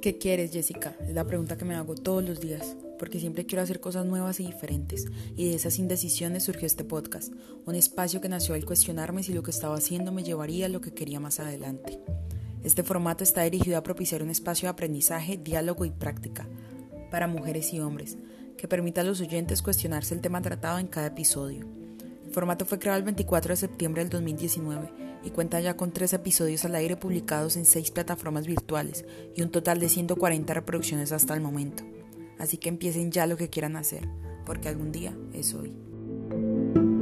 ¿Qué quieres, Jessica? Es la pregunta que me hago todos los días, porque siempre quiero hacer cosas nuevas y diferentes, y de esas indecisiones surgió este podcast, un espacio que nació al cuestionarme si lo que estaba haciendo me llevaría a lo que quería más adelante. Este formato está dirigido a propiciar un espacio de aprendizaje, diálogo y práctica para mujeres y hombres, que permita a los oyentes cuestionarse el tema tratado en cada episodio. El formato fue creado el 24 de septiembre del 2019 y cuenta ya con tres episodios al aire publicados en seis plataformas virtuales y un total de 140 reproducciones hasta el momento. Así que empiecen ya lo que quieran hacer, porque algún día es hoy.